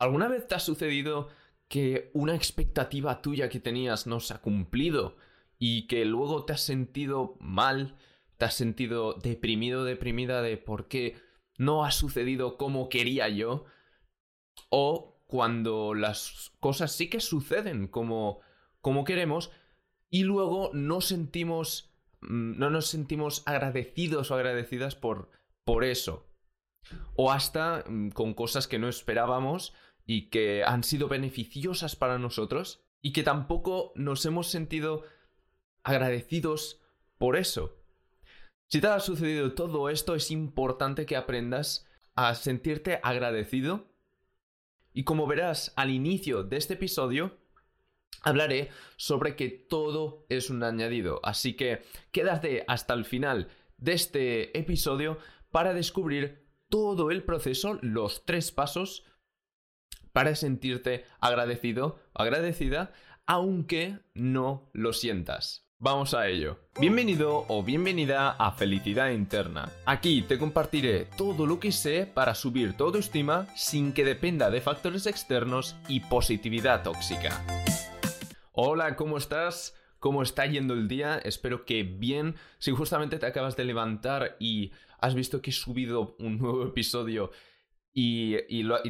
¿Alguna vez te ha sucedido que una expectativa tuya que tenías no se ha cumplido y que luego te has sentido mal, te has sentido deprimido, deprimida de por qué no ha sucedido como quería yo? O cuando las cosas sí que suceden como, como queremos y luego no sentimos mm, no nos sentimos agradecidos o agradecidas por, por eso. O hasta mm, con cosas que no esperábamos y que han sido beneficiosas para nosotros y que tampoco nos hemos sentido agradecidos por eso. Si te ha sucedido todo esto, es importante que aprendas a sentirte agradecido. Y como verás al inicio de este episodio, hablaré sobre que todo es un añadido. Así que quédate hasta el final de este episodio para descubrir todo el proceso, los tres pasos para sentirte agradecido agradecida, aunque no lo sientas. Vamos a ello. Bienvenido o bienvenida a Felicidad Interna. Aquí te compartiré todo lo que sé para subir tu autoestima sin que dependa de factores externos y positividad tóxica. Hola, ¿cómo estás? ¿Cómo está yendo el día? Espero que bien. Si justamente te acabas de levantar y has visto que he subido un nuevo episodio y,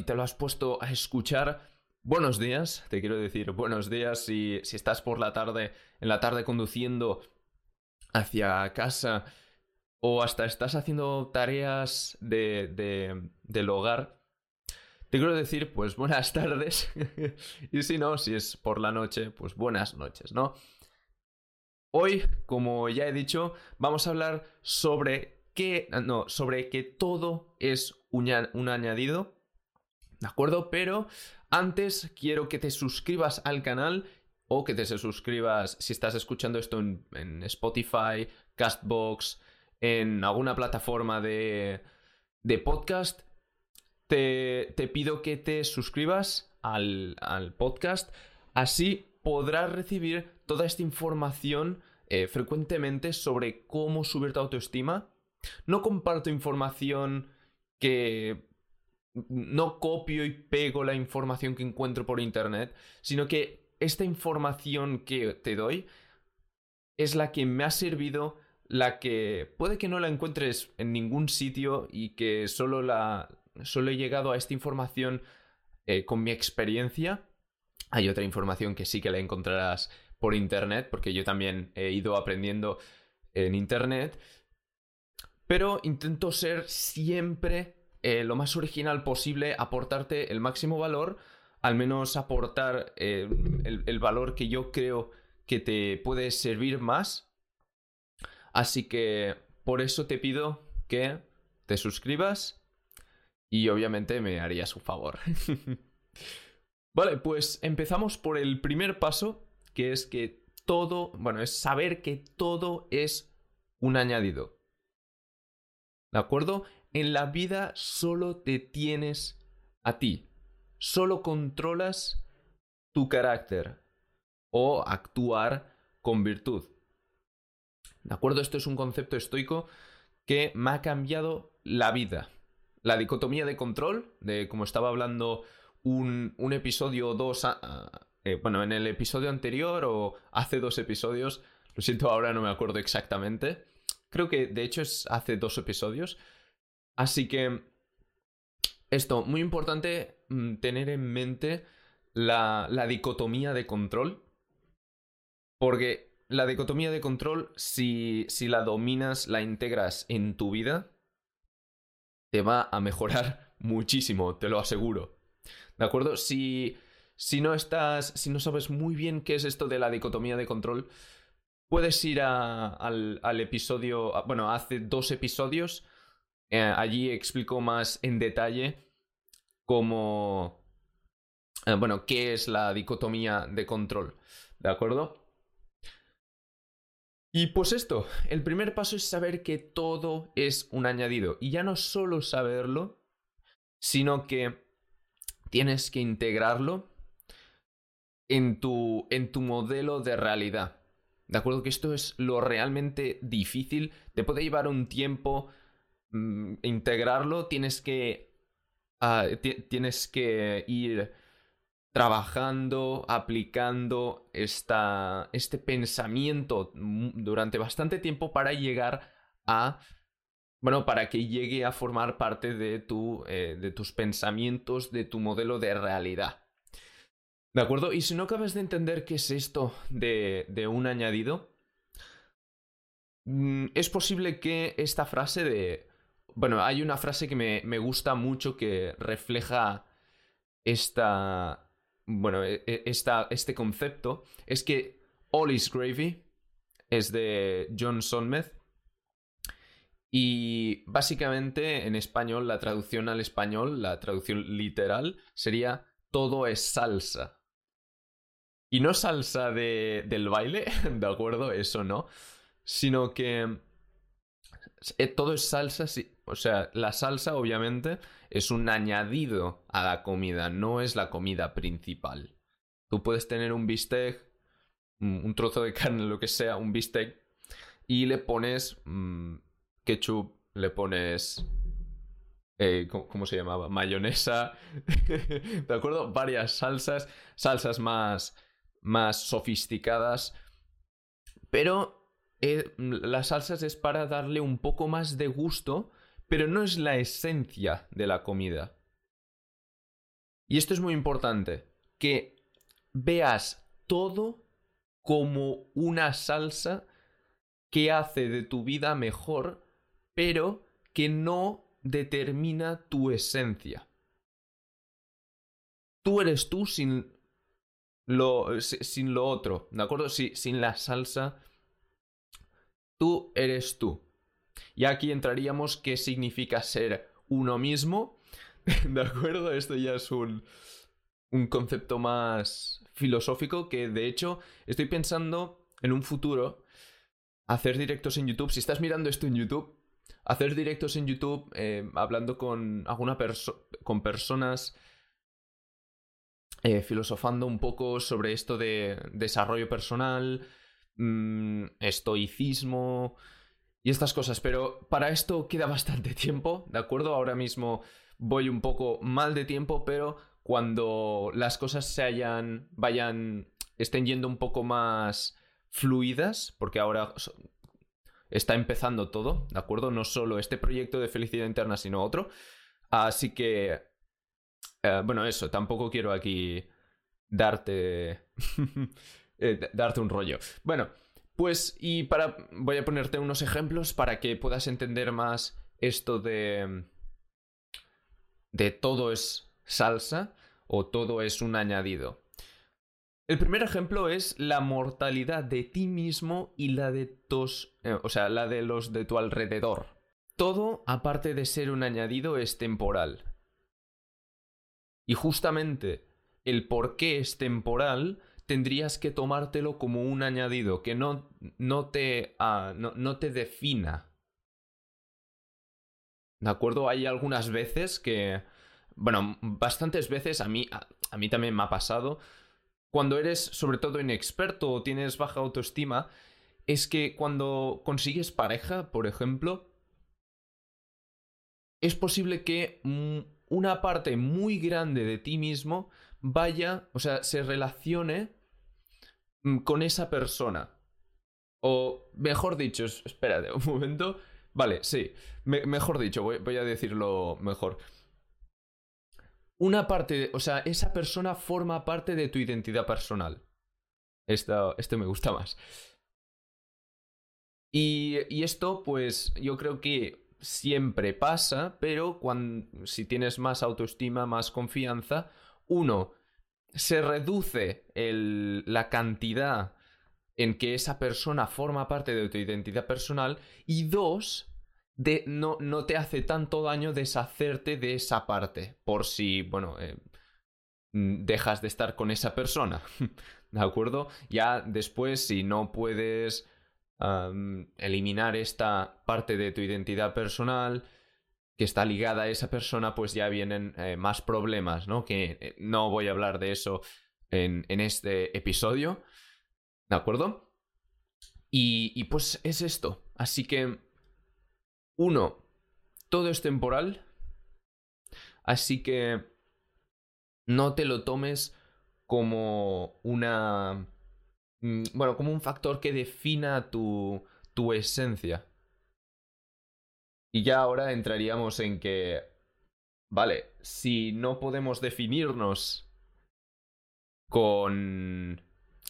te lo has puesto a escuchar, buenos días, te quiero decir buenos días si, si estás por la tarde, en la tarde conduciendo hacia casa o hasta estás haciendo tareas de, del hogar. Te quiero decir, pues buenas tardes. y si no, si es por la noche, pues buenas noches, ¿no? Hoy, como ya he dicho, vamos a hablar sobre que, no, sobre que todo es un, añadido, ¿de acuerdo? Pero antes quiero que te suscribas al canal o que te suscribas si estás escuchando esto en, Spotify, Castbox, en alguna plataforma de, de podcast. Te, te, pido que te suscribas al, al, podcast, así podrás recibir toda esta información eh, frecuentemente sobre cómo subir tu autoestima. No comparto información que no copio y pego la información que encuentro por internet, sino que esta información que te doy es la que me ha servido, la que puede que no la encuentres en ningún sitio y que solo la solo he llegado a esta información eh, con mi experiencia. Hay otra información que sí que la encontrarás por internet, porque yo también he ido aprendiendo en internet, pero intento ser siempre eh, lo más original posible, aportarte el máximo valor, al menos aportar eh, el, valor que yo creo que te puede servir más. Así que por eso te pido que te suscribas y obviamente me harías un favor. vale, pues empezamos por el primer paso, que es que todo, bueno, es saber que todo es un añadido. ¿De acuerdo? En la vida solo te tienes a ti. Solo controlas tu carácter o actuar con virtud. ¿De acuerdo? Esto es un concepto estoico que me ha cambiado la vida. La dicotomía de control, de como estaba hablando un, un episodio o dos, eh, bueno, en el episodio anterior o hace dos episodios, lo siento ahora no me acuerdo exactamente, Creo que de hecho es hace dos episodios. Así que esto, muy importante mm, tener en mente la, la dicotomía de control. Porque la dicotomía de control, si, si la dominas, la integras en tu vida, te va a mejorar muchísimo, te lo aseguro. ¿De acuerdo? Si, si no estás, si no sabes muy bien qué es esto de la dicotomía de control, puedes ir al, episodio, bueno, hace dos episodios, eh, allí explico más en detalle cómo, eh, bueno, qué es la dicotomía de control, ¿de acuerdo? Y pues esto, el primer paso es saber que todo es un añadido. Y ya no solo saberlo, sino que tienes que integrarlo en tu, en tu modelo de realidad. ¿De acuerdo? Que esto es lo realmente difícil. Te puede llevar un tiempo mm, integrarlo. Tienes que ah, tienes que ir trabajando, aplicando esta, este pensamiento durante bastante tiempo para llegar a, bueno, para que llegue a formar parte de, tu, eh, de tus pensamientos, de tu modelo de realidad. ¿De acuerdo? Y si no acabas de entender qué es esto de, de un añadido, mm, es posible que esta frase de... Bueno, hay una frase que me, me gusta mucho que refleja esta, bueno, e, e, este concepto es que All is Gravy es de John Sonmez y básicamente en español, la traducción al español, la traducción literal, sería todo es salsa. Y no salsa de, del baile, ¿de acuerdo? Eso no. Sino que eh, todo es salsa, sí. O sea, la salsa obviamente es un añadido a la comida, no es la comida principal. Tú puedes tener un bistec, un trozo de carne, lo que sea, un bistec, y le pones mm, ketchup, le pones... Eh, ¿cómo, se llamaba? Mayonesa, ¿de acuerdo? Varias salsas, salsas más, más sofisticadas, pero eh, las salsas es para darle un poco más de gusto pero no es la esencia de la comida. Y esto es muy importante, que veas todo como una salsa que hace de tu vida mejor, pero que no determina tu esencia. Tú eres tú sin sin lo otro, ¿de acuerdo? sin la salsa, tú eres tú. Y aquí entraríamos qué significa ser uno mismo. ¿De acuerdo? Esto ya es un, un concepto más filosófico que de hecho estoy pensando en un futuro hacer directos en YouTube. Si estás mirando esto en YouTube, hacer directos en YouTube eh, hablando con alguna persona con personas eh, filosofando un poco sobre esto de desarrollo personal, mm, estoicismo, y estas cosas, pero para esto queda bastante tiempo, ¿de acuerdo? Ahora mismo voy un poco mal de tiempo, pero cuando las cosas se hayan, vayan, estén yendo un poco más fluidas, porque ahora está empezando todo, ¿de acuerdo? No solo este proyecto de felicidad interna, sino otro. Así que, eh, bueno, eso, tampoco quiero aquí darte, eh, darte un rollo. Bueno. Pues, y para. Voy a ponerte unos ejemplos para que puedas entender más esto de. de todo es salsa o todo es un añadido. El primer ejemplo es la mortalidad de ti mismo y la de tus. Eh, o sea, la de los de tu alrededor. Todo, aparte de ser un añadido, es temporal. Y justamente el por qué es temporal tendrías que tomártelo como un añadido, que no, no, te, ah, no, te defina. ¿De acuerdo? Hay algunas veces que, bueno, bastantes veces a mí, a, mí también me ha pasado, cuando eres sobre todo inexperto o tienes baja autoestima, es que cuando consigues pareja, por ejemplo, es posible que una parte muy grande de ti mismo vaya, o sea, se relacione Mm, con esa persona. O mejor dicho, espérate un momento. Vale, sí, mejor dicho, voy, a decirlo mejor. Una parte, o sea, esa persona forma parte de tu identidad personal. Esto, este me gusta más. Y, y, esto, pues, yo creo que siempre pasa, pero cuando, si tienes más autoestima, más confianza, uno, se reduce la cantidad en que esa persona forma parte de tu identidad personal y dos, de, no, no te hace tanto daño deshacerte de esa parte por si, bueno, eh, dejas de estar con esa persona. ¿De acuerdo? Ya después, si no puedes eliminar esta parte de tu identidad personal, que está ligada a esa persona, pues ya vienen eh, más problemas, ¿no? Que eh, no voy a hablar de eso en, este episodio, ¿de acuerdo? Y, y pues es esto. Así que, uno, todo es temporal. Así que no te lo tomes como una... Mm, bueno, como un factor que defina tu, tu esencia. Y ya ahora entraríamos en que, vale, si no podemos definirnos con...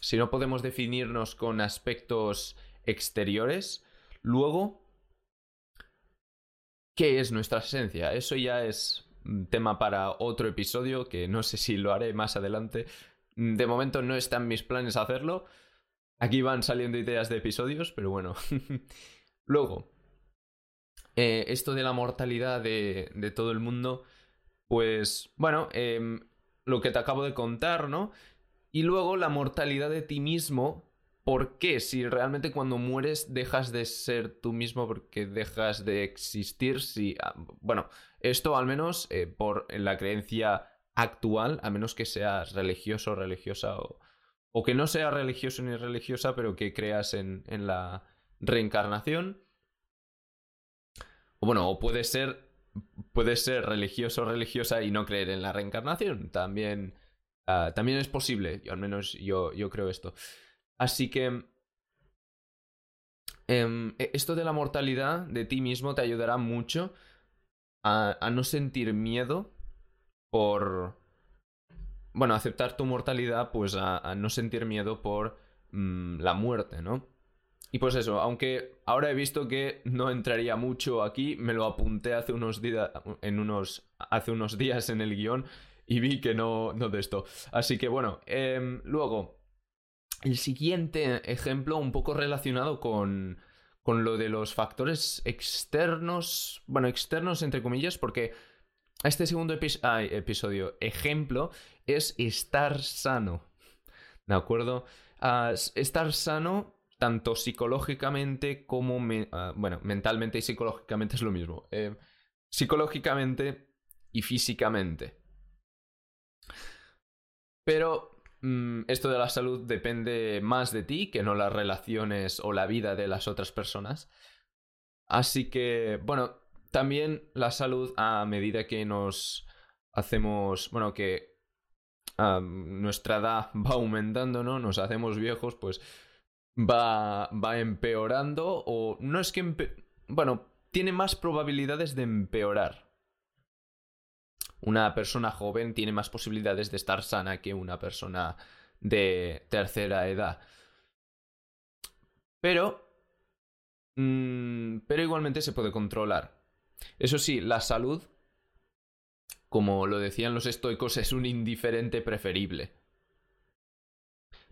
Si no podemos definirnos con aspectos exteriores, luego, ¿qué es nuestra esencia? Eso ya es tema para otro episodio, que no sé si lo haré más adelante. De momento no están mis planes hacerlo. Aquí van saliendo ideas de episodios, pero bueno. Luego, eh, esto de la mortalidad de, de, todo el mundo, pues bueno, eh, lo que te acabo de contar, ¿no? Y luego la mortalidad de ti mismo. ¿Por qué? Si realmente cuando mueres dejas de ser tú mismo porque dejas de existir, si... Ah, bueno, esto al menos eh, por la creencia actual, a menos que seas religioso o religiosa o, que no seas religioso ni religiosa, pero que creas en, la reencarnación. O bueno, o puede ser, puede ser religioso o religiosa y no creer en la reencarnación. También Ah, también es posible, yo, al menos yo, yo creo esto. Así que em, e, esto de la mortalidad de ti mismo te ayudará mucho a no sentir miedo por... Bueno, aceptar tu mortalidad, pues a, no sentir miedo por mm, la muerte, ¿no? Y pues eso, aunque ahora he visto que no entraría mucho aquí, me lo apunté hace unos días, en unos, hace unos días en el guion y vi que no, no de esto. Así que bueno, em, luego, el siguiente ejemplo un poco relacionado con, con lo de los factores externos, bueno, externos entre comillas, porque este segundo episodio, ejemplo, es estar sano. ¿De acuerdo? Ah, estar sano tanto psicológicamente como, ah, bueno, mentalmente y psicológicamente es lo mismo. Eh, psicológicamente y físicamente. Pero mm, esto de la salud depende más de ti que no las relaciones o la vida de las otras personas. Así que, bueno, también la salud a medida que nos hacemos, bueno, que nuestra edad va aumentando, ¿no? Nos hacemos viejos, pues va, va empeorando o no es que, bueno, tiene más probabilidades de empeorar una persona joven tiene más posibilidades de estar sana que una persona de tercera edad. Pero... Mm, pero igualmente se puede controlar. Eso sí, la salud, como lo decían los estoicos, es un indiferente preferible.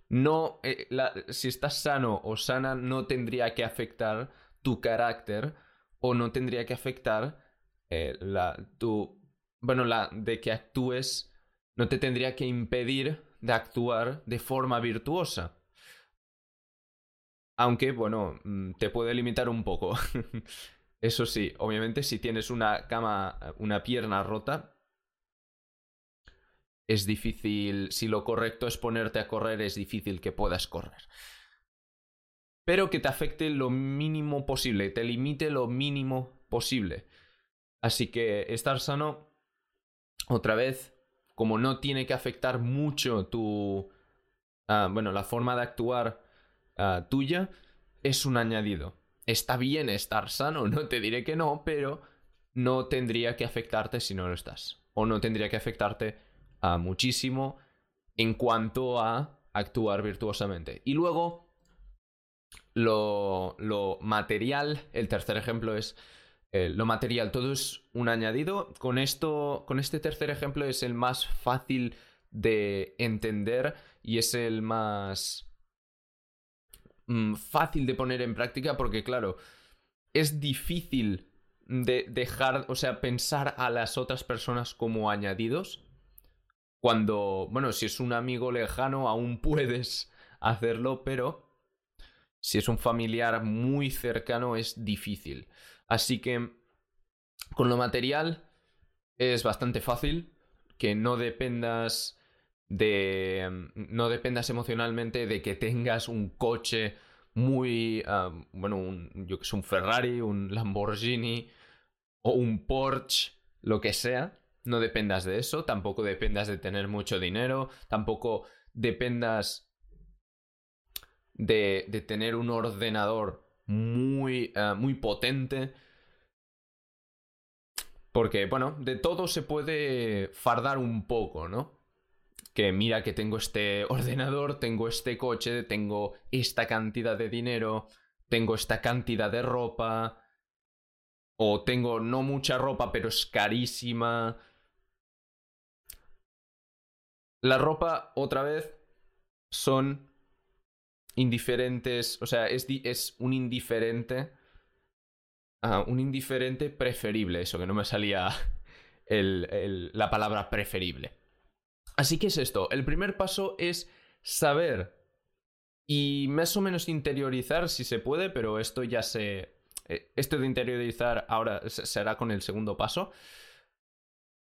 No, eh, si estás sano o sana, no tendría que afectar tu carácter o no tendría que afectar eh, la, tu bueno, la de que actúes no te tendría que impedir de actuar de forma virtuosa. Aunque, bueno, mm, te puede limitar un poco. Eso sí, obviamente si tienes una cama, una pierna rota, es difícil, si lo correcto es ponerte a correr, es difícil que puedas correr. Pero que te afecte lo mínimo posible, te limite lo mínimo posible. Así que estar sano otra vez, como no tiene que afectar mucho tu... Ah, bueno, la forma de actuar ah, tuya, es un añadido. Está bien estar sano, no te diré que no, pero no tendría que afectarte si no lo estás. O no tendría que afectarte a ah, muchísimo en cuanto a actuar virtuosamente. Y luego, lo, lo material, el tercer ejemplo es eh, lo material, todo es un añadido. Con esto, con este tercer ejemplo es el más fácil de entender y es el más mm, fácil de poner en práctica porque, claro, es difícil de dejar, o sea, pensar a las otras personas como añadidos. Cuando, bueno, si es un amigo lejano aún puedes hacerlo, pero si es un familiar muy cercano es difícil. Así que con lo material es bastante fácil que no dependas de no dependas emocionalmente de que tengas un coche muy bueno un, yo que sé un Ferrari un Lamborghini o un Porsche lo que sea no dependas de eso, tampoco dependas de tener mucho dinero, tampoco dependas de, de tener un ordenador muy, eh, muy potente. Porque, bueno, de todo se puede fardar un poco, ¿no? Que mira que tengo este ordenador, tengo este coche, tengo esta cantidad de dinero, tengo esta cantidad de ropa, o tengo no mucha ropa, pero es carísima. La ropa, otra vez, son indiferentes, o sea, es, es un indiferente, uh, un indiferente preferible, eso que no me salía el, la palabra preferible. Así que es esto, el primer paso es saber y más o menos interiorizar si se puede, pero esto ya se... Eh, esto de interiorizar ahora será con el segundo paso.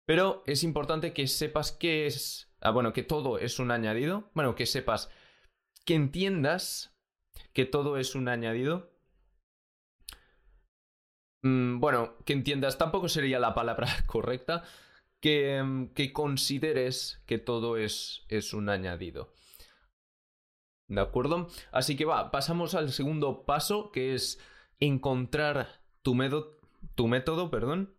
Pero es importante que sepas qué es... Ah, bueno, que todo es un añadido. Bueno, que sepas que entiendas que todo es un añadido. Mm, bueno, que entiendas, tampoco sería la palabra correcta, que, mm, que consideres que todo es, es un añadido. ¿De acuerdo? Así que va, pasamos al segundo paso, que es encontrar tu, método, tu método, perdón,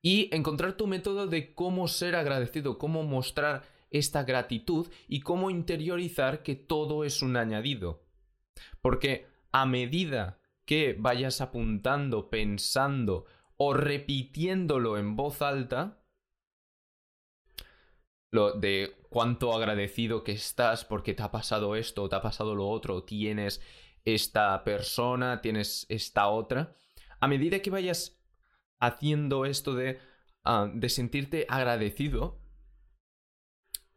y encontrar tu método de cómo ser agradecido, cómo mostrar esta gratitud y cómo interiorizar que todo es un añadido. Porque a medida que vayas apuntando, pensando o repitiéndolo en voz alta, lo de cuánto agradecido que estás porque te ha pasado esto, te ha pasado lo otro, tienes esta persona, tienes esta otra, a medida que vayas haciendo esto de, uh, de sentirte agradecido,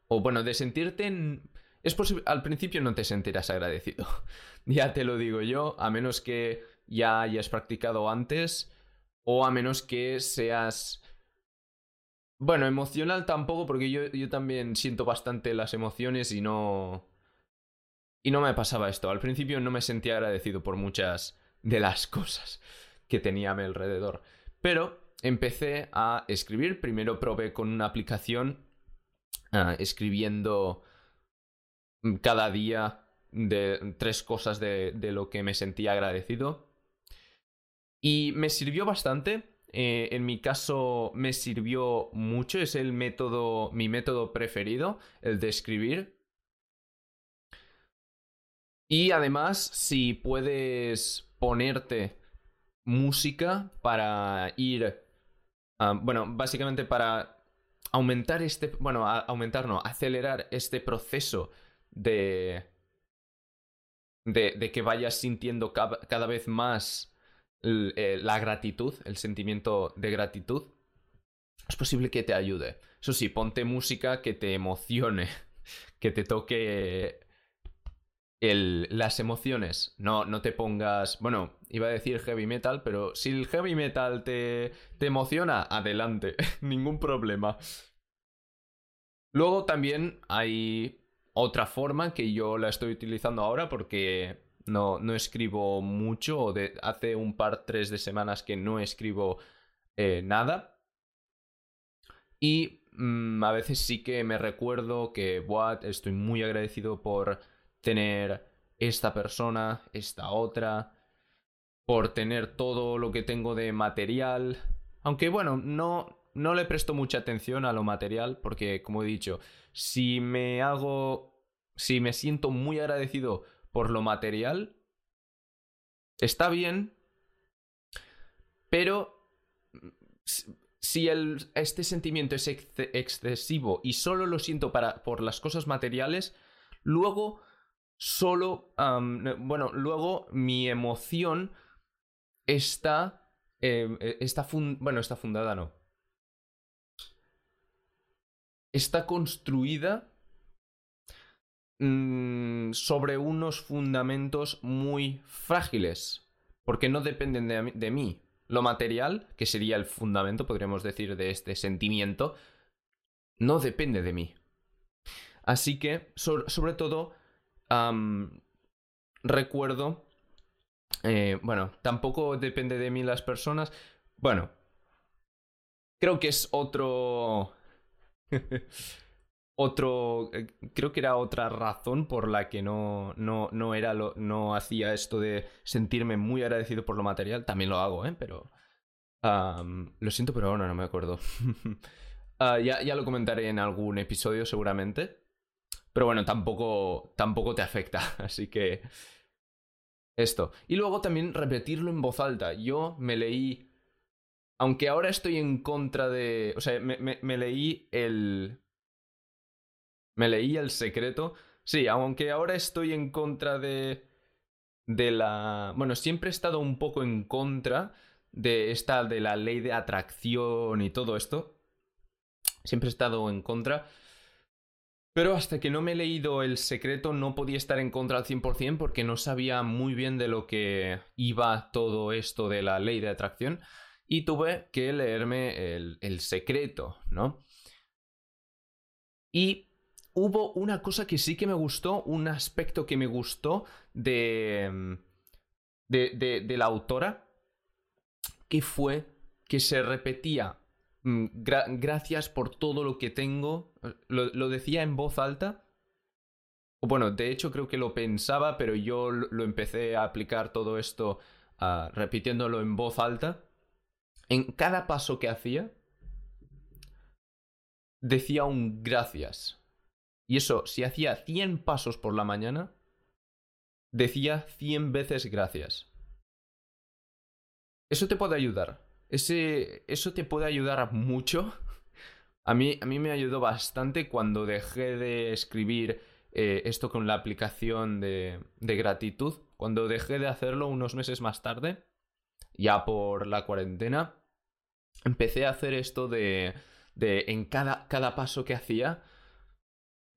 o bueno, de sentirte Es posible, al principio no te sentirás agradecido. ya te lo digo yo, a menos que ya hayas practicado antes o a menos que seas... Bueno, emocional tampoco, porque yo, yo también siento bastante las emociones y no... Y no me pasaba esto. Al principio no me sentía agradecido por muchas de las cosas que tenía a mi alrededor. Pero empecé a escribir. Primero probé con una aplicación Ah, escribiendo cada día de tres cosas de, de, lo que me sentía agradecido. Y me sirvió bastante. Eh, en mi caso me sirvió mucho. Es el método, mi método preferido, el de escribir. Y además, si puedes ponerte música para ir... Uh, bueno, básicamente para aumentar este, bueno, aumentar no, acelerar este proceso de, de, de que vayas sintiendo cada, vez más la gratitud, el sentimiento de gratitud, es posible que te ayude. Eso sí, ponte música que te emocione, que te toque el, las emociones. No, no te pongas. Bueno, iba a decir heavy metal, pero si el heavy metal te, te emociona, adelante. Ningún problema. Luego también hay otra forma que yo la estoy utilizando ahora porque no, no escribo mucho. Hace un par, tres de semanas que no escribo eh, nada. Y mm, a veces sí que me recuerdo que, what, estoy muy agradecido por tener esta persona, esta otra, por tener todo lo que tengo de material. Aunque bueno, no, no le presto mucha atención a lo material porque, como he dicho, si me hago, si me siento muy agradecido por lo material, está bien, pero si este sentimiento es excesivo y solo lo siento para, por las cosas materiales, luego solo, bueno, luego mi emoción está, eh, está bueno, está fundada, no. Está construida mmm, sobre unos fundamentos muy frágiles, porque no dependen de, de mí. Lo material, que sería el fundamento, podríamos decir, de este sentimiento, no depende de mí. Así que, sobre todo, recuerdo, eh, bueno, tampoco depende de mí las personas. Bueno, creo que es otro... otro... Eh, creo que era otra razón por la que no, no, no, era lo, no hacía esto de sentirme muy agradecido por lo material. También lo hago, ¿eh? Pero... lo siento, pero ahora no me acuerdo. Ah, ya, ya lo comentaré en algún episodio seguramente. Pero bueno, tampoco, tampoco te afecta. Así que... Esto. Y luego también repetirlo en voz alta. Yo me leí... Aunque ahora estoy en contra de... O sea, me, me leí el... Me leí el secreto. Sí, aunque ahora estoy en contra de... De la... Bueno, siempre he estado un poco en contra de esta... De la ley de atracción y todo esto. Siempre he estado en contra. Pero hasta que no me he leído El secreto no podía estar en contra al 100% porque no sabía muy bien de lo que iba todo esto de la ley de atracción y tuve que leerme El, el secreto, ¿no? Y hubo una cosa que sí que me gustó, un aspecto que me gustó de, de, de, de la autora, que fue que se repetía Mm, gracias por todo lo que tengo. Lo, decía en voz alta. Bueno, de hecho creo que lo pensaba, pero yo lo empecé a aplicar todo esto ah, repitiéndolo en voz alta. En cada paso que hacía, decía un gracias. Y eso, si hacía 100 pasos por la mañana, decía 100 veces gracias. Eso te puede ayudar. Ese, eso te puede ayudar mucho. A mí, a mí me ayudó bastante cuando dejé de escribir eh, esto con la aplicación de, de gratitud. Cuando dejé de hacerlo unos meses más tarde, ya por la cuarentena, empecé a hacer esto de, de en cada, cada paso que hacía,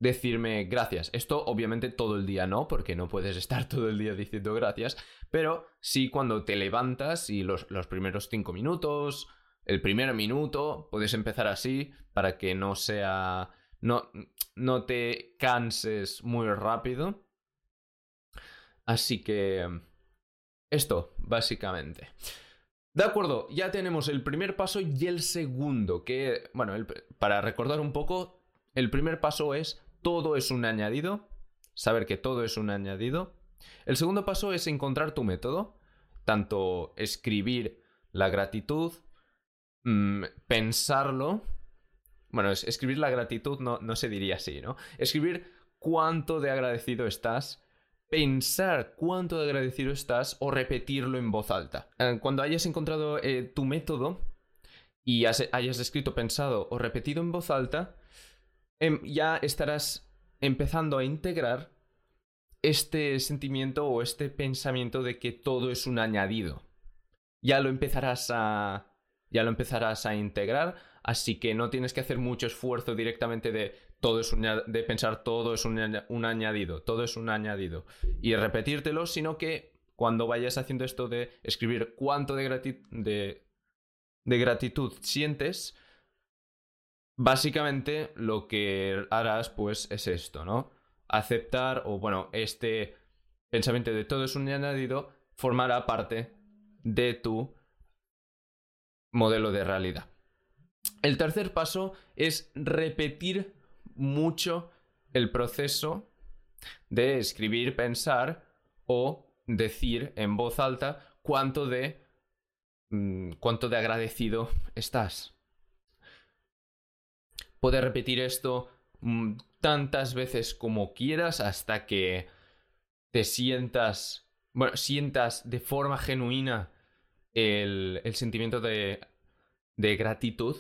decirme gracias. Esto obviamente todo el día no, porque no puedes estar todo el día diciendo gracias, pero sí cuando te levantas y los, los primeros cinco minutos, el primer minuto, puedes empezar así para que no sea... no, no te canses muy rápido. Así que... Esto, básicamente. De acuerdo, ya tenemos el primer paso y el segundo, que, bueno, para recordar un poco, el primer paso es todo es un añadido, saber que todo es un añadido. El segundo paso es encontrar tu método, tanto escribir la gratitud, mm, pensarlo. Bueno, escribir la gratitud no, no se diría así, ¿no? Escribir cuánto de agradecido estás, pensar cuánto de agradecido estás o repetirlo en voz alta. Eh, cuando hayas encontrado eh, tu método y hayas escrito, pensado o repetido en voz alta, Em, ya estarás empezando a integrar este sentimiento o este pensamiento de que todo es un añadido. Ya lo empezarás a. Ya lo empezarás a integrar. Así que no tienes que hacer mucho esfuerzo directamente de todo es de pensar todo es un, añadido, todo es un añadido. Y repetírtelo, sino que cuando vayas haciendo esto de escribir cuánto de, de gratitud sientes, Básicamente lo que harás pues es esto, ¿no? Aceptar o bueno, este pensamiento de todo es un añadido formará parte de tu modelo de realidad. El tercer paso es repetir mucho el proceso de escribir, pensar o decir en voz alta cuánto de mm, cuánto de agradecido estás. Puedes repetir esto mm, tantas veces como quieras hasta que te sientas, bueno, sientas de forma genuina el, el sentimiento de, de gratitud.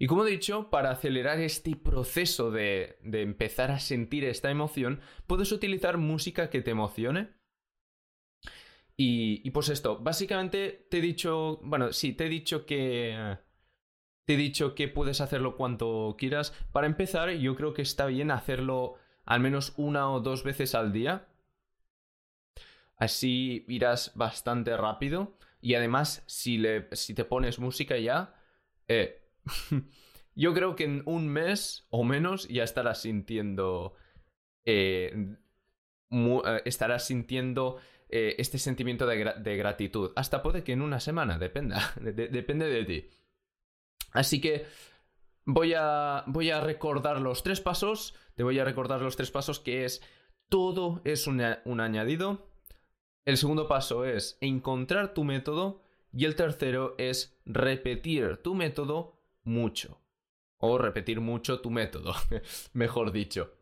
Y como he dicho, para acelerar este proceso de, de empezar a sentir esta emoción, puedes utilizar música que te emocione. Y, y pues esto, básicamente te he dicho, bueno, sí, te he dicho que te he dicho que puedes hacerlo cuanto quieras. Para empezar, yo creo que está bien hacerlo al menos una o dos veces al día. Así irás bastante rápido. Y además, si, le, si te pones música ya, eh, yo creo que en un mes o menos ya estarás sintiendo... Eh, eh, estarás sintiendo este sentimiento de, gratitud. Hasta puede que en una semana, dependa, depende de ti. Así que voy a, voy a recordar los tres pasos. Te voy a recordar los tres pasos que es todo es un, un añadido. El segundo paso es encontrar tu método. Y el tercero es repetir tu método mucho. O repetir mucho tu método, mejor dicho.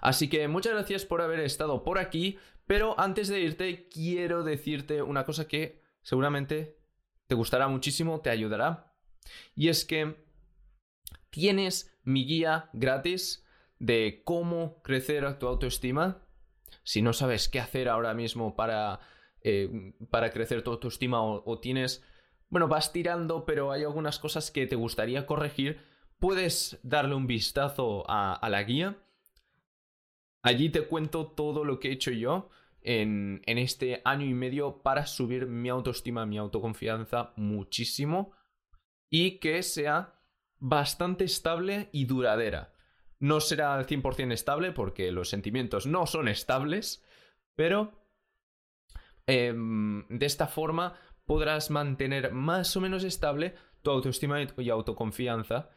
Así que muchas gracias por haber estado por aquí. Pero antes de irte, quiero decirte una cosa que seguramente te gustará muchísimo, te ayudará. Y es que tienes mi guía gratis de cómo crecer tu autoestima. Si no sabes qué hacer ahora mismo para, eh, para crecer tu autoestima o, tienes, bueno, vas tirando, pero hay algunas cosas que te gustaría corregir, puedes darle un vistazo a, a la guía. Allí te cuento todo lo que he hecho yo en, en este año y medio para subir mi autoestima, mi autoconfianza muchísimo y que sea bastante estable y duradera. No será al 100% estable porque los sentimientos no son estables, pero em, de esta forma podrás mantener más o menos estable tu autoestima y autoconfianza.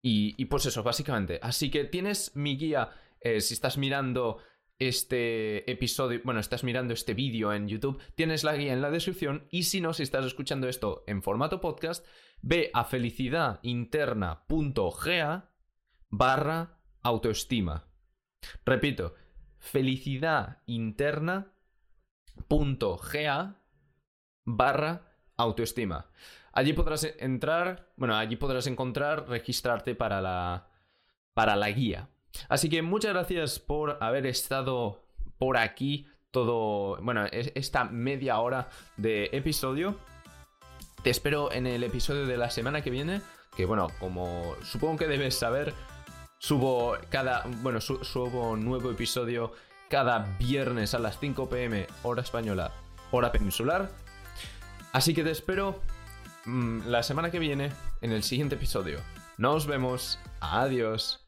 Y, pues eso, básicamente. Así que tienes mi guía, eh, si estás mirando este episodio, bueno, estás mirando este vídeo en YouTube, tienes la guía en la descripción y si no, si estás escuchando esto en formato podcast, ve a felicidadinterna.ga barra autoestima. Repito, felicidadinterna.ga barra autoestima. Allí podrás entrar, bueno, allí podrás encontrar, registrarte para la, para la guía. Así que muchas gracias por haber estado por aquí todo, bueno, esta media hora de episodio. Te espero en el episodio de la semana que viene, que bueno, como supongo que debes saber, subo cada, bueno, subo nuevo episodio cada viernes a las 5 pm hora española, hora peninsular. Así que te espero mm, la semana que viene en el siguiente episodio. Nos vemos. Adiós.